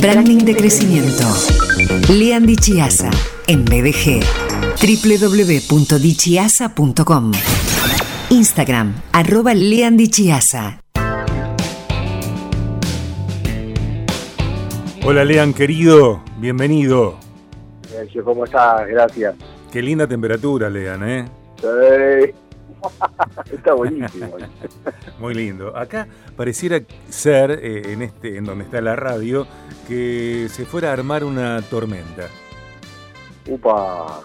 Branding de crecimiento. Lean Dichiasa en BDG. www.dichiasa.com. Instagram, arroba Lean Dichiasa. Hola Lean, querido, bienvenido. Sergio, ¿cómo estás? Gracias. Qué linda temperatura, Lean, ¿eh? Sí. Está buenísimo. Muy lindo. Acá pareciera ser, eh, en este, en donde está la radio, que se fuera a armar una tormenta. Upa.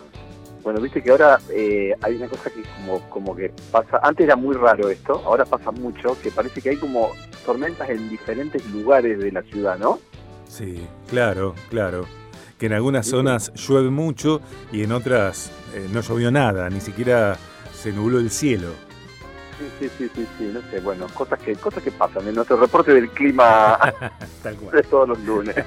Bueno, viste que ahora eh, hay una cosa que como, como que pasa, antes era muy raro esto, ahora pasa mucho, que parece que hay como tormentas en diferentes lugares de la ciudad, ¿no? Sí, claro, claro. Que en algunas zonas llueve mucho y en otras eh, no llovió nada, ni siquiera se nubló el cielo. Sí, sí, sí, sí, sí, no sé, bueno, cosas que, cosas que pasan en nuestro reporte del clima Tal cual. de todos los lunes.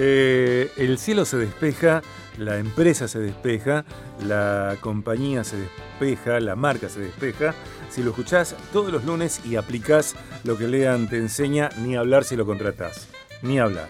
Eh, el cielo se despeja, la empresa se despeja, la compañía se despeja, la marca se despeja. Si lo escuchás todos los lunes y aplicás lo que Lean te enseña, ni hablar si lo contratás. Ni hablar.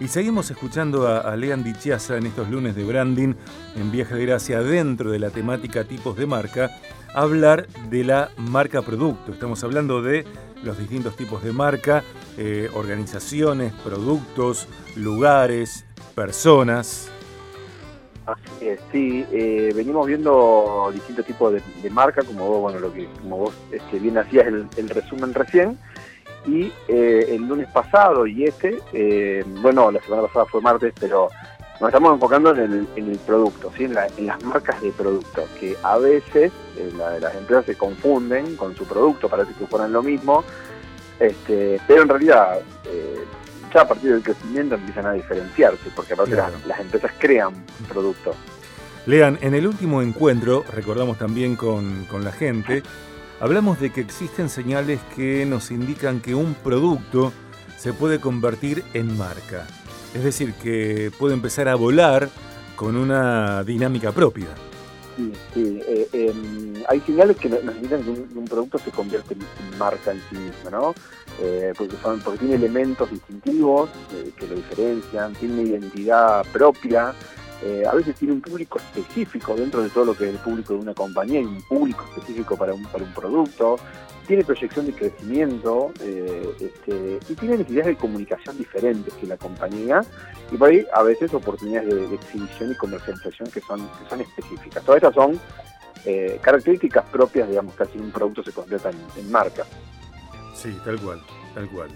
Y seguimos escuchando a, a Lean Dichiasa en estos lunes de branding en Viaje de Gracia dentro de la temática tipos de marca, hablar de la marca producto. Estamos hablando de los distintos tipos de marca, eh, organizaciones, productos, lugares, personas. Así es, sí, eh, venimos viendo distintos tipos de, marca, como vos, bueno, lo que, como vos este, bien hacías el resumen recién, y eh, el lunes pasado y este, eh, bueno, la semana pasada fue martes, pero nos estamos enfocando en el, en el producto, ¿sí? en, la- en las marcas de producto, que a veces eh, la- las empresas se confunden con su producto, parece que fueran lo mismo, este, pero en realidad eh, ya a partir del crecimiento empiezan a diferenciarse, porque aparte Claro. las, las empresas crean productos. Lean, en el último encuentro, recordamos también con, con la gente, hablamos de que existen señales que nos indican que un producto se puede convertir en marca. Es decir, que puede empezar a volar con una dinámica propia. Sí, sí. eh, em, hay señales que nos indican que un, producto se convierte en, en marca en sí mismo, ¿no? Eh, porque, son- porque tiene elementos distintivos eh, que lo diferencian, tiene una identidad propia, eh, a veces tiene un público específico dentro de todo lo que es el público de una compañía, hay un público específico para un, para un producto, tiene proyección de crecimiento eh, este, y tiene necesidades de comunicación diferentes que la compañía y por ahí a veces oportunidades de, exhibición y comercialización que son, que son específicas. Todas estas son eh, características propias, digamos, que así un producto se convierta en, marca. Sí, tal cual, tal cual.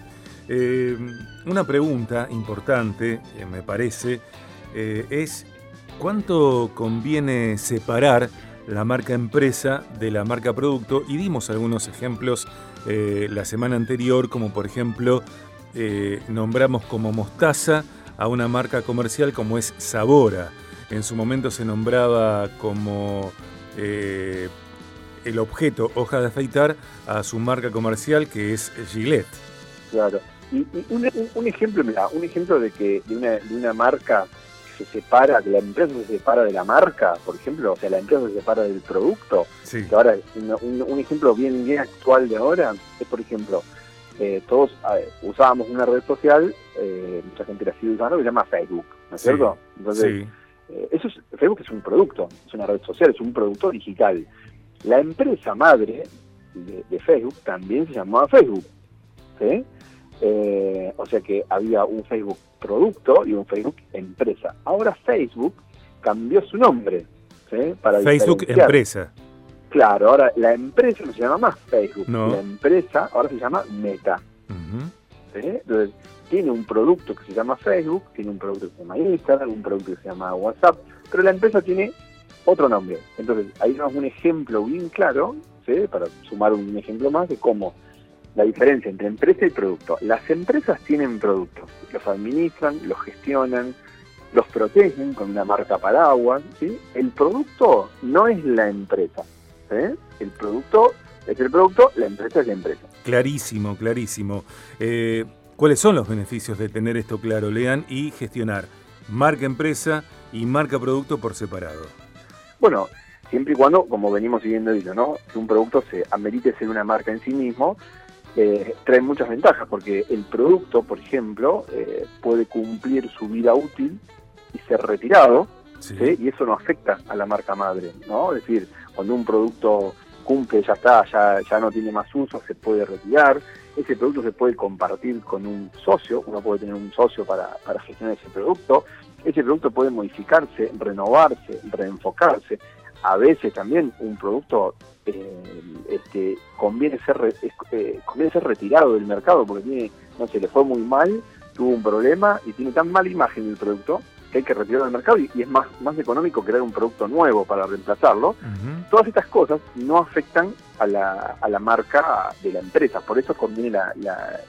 Una pregunta importante, me parece, es cuánto conviene separar la marca empresa de la marca producto y dimos algunos ejemplos eh, la semana anterior, como por ejemplo eh, nombramos como mostaza a una marca comercial como es Sabora. En su momento se nombraba como eh, el objeto hoja de afeitar a su marca comercial que es Gillette. Claro. Y, un, un- ejemplo, mira, un ejemplo de que de una, de una marca se separa, que la empresa se separa de la marca, por ejemplo, o sea, la empresa se separa del producto, Sí, que ahora un, un- un ejemplo bien, bien actual de ahora es, por ejemplo, eh, todos ver, usábamos una red social, eh, mucha gente la sigue usando, que se llama Facebook, ¿no es Sí, cierto? Entonces, sí, Eh, eso es, Facebook es un producto, es una red social, es un producto digital. La empresa madre de, de Facebook también se llamaba Facebook. ¿sí? Eh, o sea que había un Facebook producto y un Facebook empresa. Ahora Facebook cambió su nombre. ¿sí? Para Facebook empresa. Claro, ahora la empresa no se llama más Facebook. No. La empresa ahora se llama Meta. Entonces, tiene un producto que se llama Facebook, tiene un producto que se llama Instagram, un producto que se llama WhatsApp, pero la empresa tiene otro nombre. Entonces, ahí tenemos un ejemplo bien claro, ¿sí? para sumar un ejemplo más de cómo la diferencia entre empresa y producto. Las empresas tienen productos, los administran, los gestionan, los protegen con una marca paraguas. ¿sí? El producto no es la empresa. El producto es el producto, la empresa es la empresa. Clarísimo, clarísimo. Eh, ¿Cuáles son los beneficios de tener esto claro, Lean, y gestionar marca empresa y marca producto por separado? Bueno, siempre y cuando, como venimos siguiendo diciendo, ¿no? Que un producto se amerite ser una marca en sí mismo eh, traen muchas ventajas, porque el producto, por ejemplo, eh, puede cumplir su vida útil y ser retirado, y eso no afecta a la marca madre, ¿no? Es decir, cuando un producto cumple, ya está, ya, ya no tiene más uso, se puede retirar, ese producto se puede compartir con un socio, uno puede tener un socio para, para gestionar ese producto, ese producto puede modificarse, renovarse, reenfocarse, a veces también un producto este, conviene ser eh, conviene ser retirado del mercado porque tiene, no sé, le fue muy mal, tuvo un problema y tiene tan mala imagen el producto que hay que retirarlo del mercado y, es más, más económico crear un producto nuevo para reemplazarlo. Todas estas cosas no afectan a la, a la marca de la empresa, por eso conviene la,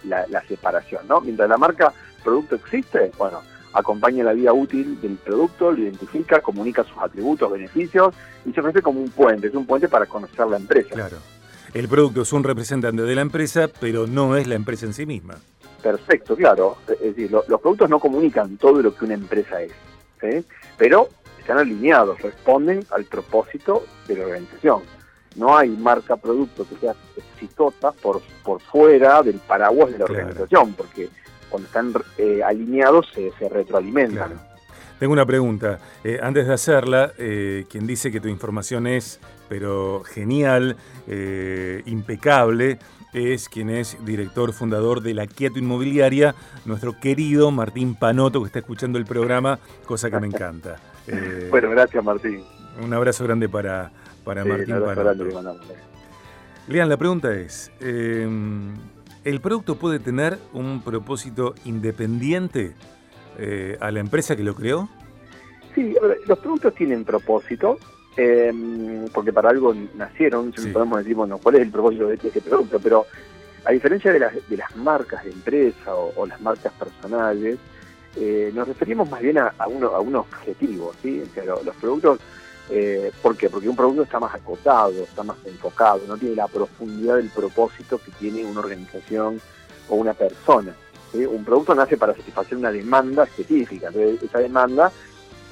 la, la separación, ¿no? Mientras la marca producto existe, bueno, acompaña la vida útil del producto, lo identifica, comunica sus atributos, beneficios y se ofrece como un puente, es un puente para conocer la empresa. Claro. El producto es un representante de la empresa, pero no es la empresa en sí misma. Perfecto, claro. Es decir, los productos no comunican todo lo que una empresa es, pero están alineados, responden al propósito de la organización. No hay marca producto que sea exitosa por, por fuera del paraguas de la organización, porque cuando están eh, alineados se, retroalimentan. Tengo una pregunta. Eh, antes de hacerla, eh, quien dice que tu información es, pero genial, impecable, es quien es director fundador de la Quieto Inmobiliaria, nuestro querido Martín Panoto, que está escuchando el programa, cosa que me encanta. bueno, gracias Martín. Un abrazo grande para, para Martín Panoto. Lean, la pregunta es, ¿El producto puede tener un propósito independiente eh, a la empresa que lo creó? Sí, los productos tienen propósito, em, porque para algo nacieron, podemos decir, bueno, ¿cuál es el propósito de este producto? Pero a diferencia de las, de las marcas de empresa o, las marcas personales, eh, nos referimos más bien a, uno, a un objetivo, ¿sí? los productos eh, ¿Por qué? Porque un producto está más acotado, está más enfocado, no tiene la profundidad del propósito que tiene una organización o una persona. Un producto nace para satisfacer una demanda específica, entonces esa demanda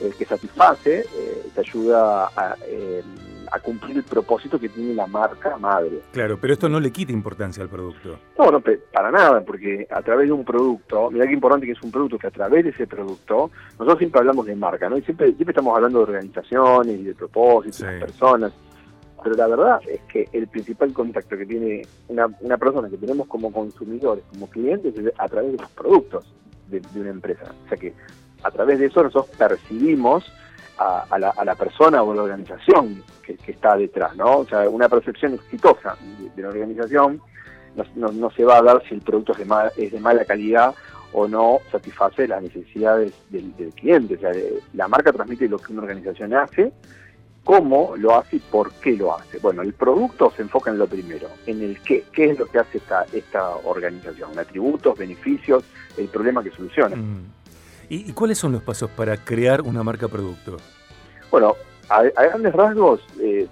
eh, que satisface eh, te ayuda a, eh, a cumplir el propósito que tiene la marca madre. Claro, pero esto no le quita importancia al producto. No, no, para nada, porque a través de un producto, mira qué importante que es un producto, que a través de ese producto, nosotros siempre hablamos de marca, ¿no? Y siempre, siempre estamos hablando de organizaciones y de propósitos, de personas, pero la verdad es que el principal contacto que tiene una, una persona que tenemos como consumidores, como clientes, es a través de los productos de, de una empresa. O sea que a través de eso nosotros percibimos a, la, persona o la organización que, está detrás, ¿no? O sea, una percepción exitosa de, la organización no, se va a dar si el producto es de, mala calidad o no satisface las necesidades del, cliente. O sea, la marca transmite lo que una organización hace, cómo lo hace y por qué lo hace. Bueno, el producto se enfoca en lo primero, en el qué, qué es lo que hace esta, esta organización, atributos, beneficios, el problema que soluciona. Mm. ¿Y, cuáles son los pasos para crear una marca producto? Bueno, a, grandes rasgos, eh,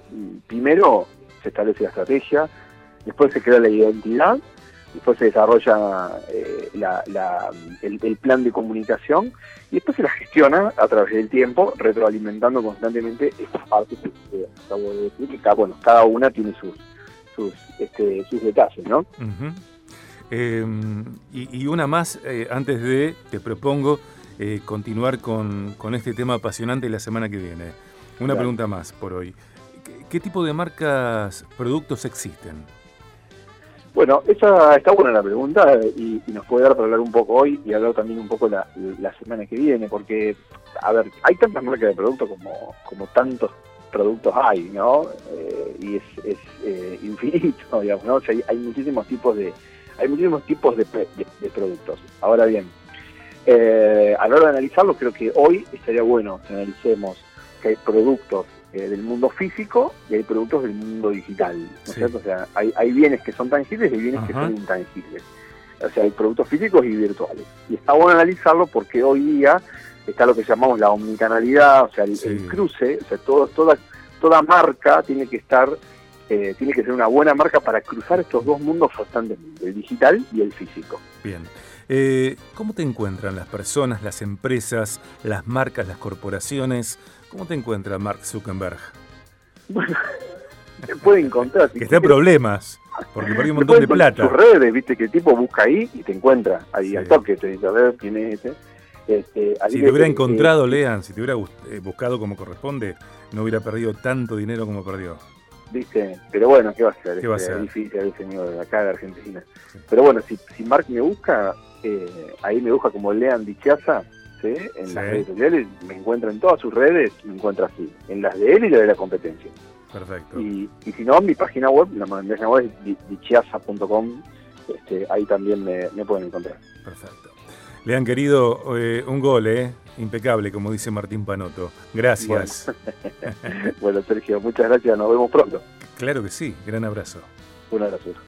primero se establece la estrategia, después se crea la identidad, después se desarrolla eh, el, plan de comunicación y después se la gestiona a través del tiempo, retroalimentando constantemente estas partes que acabo de decir, que cada, bueno, cada una tiene sus, sus, este, sus detalles, ¿no? Em, y, una más, eh, antes de, te propongo, eh, continuar con, este tema apasionante la semana que viene. Una pregunta más por hoy. ¿Qué, tipo de marcas, productos existen? Bueno, esa está buena la pregunta y, nos puede dar para hablar un poco hoy y hablar también un poco la, semana que viene, porque, a ver, hay tantas marcas de productos como, como tantos productos hay, ¿no? Eh, y es, es eh, infinito, digamos, ¿no? O sea, hay, muchísimos tipos de hay muchísimos tipos de productos. Ahora bien, eh, a la hora de analizarlo, creo que hoy estaría bueno que analicemos que hay productos eh, del mundo físico y hay productos del mundo digital, ¿no es cierto? O sea, hay, bienes que son tangibles y hay bienes que son intangibles. O sea, hay productos físicos y virtuales. Y está bueno analizarlo porque hoy día está lo que llamamos la omnicanalidad, o sea, el, cruce, o sea, todo, toda, toda marca tiene que estar eh, tiene que ser una buena marca para cruzar estos dos mundos constantemente, el digital y el físico. Bien. Eh, ¿Cómo te encuentran las personas, las empresas, las marcas, las corporaciones? ¿Cómo te encuentra Mark Zuckerberg? Bueno, me puede encontrar. que está en problemas, porque perdió un montón de plata. sus redes, viste, que el tipo busca ahí y te encuentra. Ahí al toque te dice, a ver quién es este. Este, si te hubiera encontrado, Lean, si te hubiera eh, buscado como corresponde, no hubiera perdido tanto dinero como perdió. ¿Viste? Pero bueno, ¿qué va a hacer? ¿Qué este, difícil el señor de acá de Argentina. Pero bueno, si, si Mark me busca, eh, ahí me busca como Lean Dichaza, ¿sí? en las redes sociales, me encuentra en todas sus redes, me encuentra así, en las de él y las de la competencia. Perfecto. Y, y si no, mi página web, la página web es dichiasa.com, este, ahí también me, me pueden encontrar. Perfecto. Le han querido eh, un gol, ¿eh? Impecable, como dice Martín Panoto. Gracias. Bueno. bueno, Sergio, muchas gracias. Nos vemos pronto. Claro que sí. Gran abrazo. Un abrazo.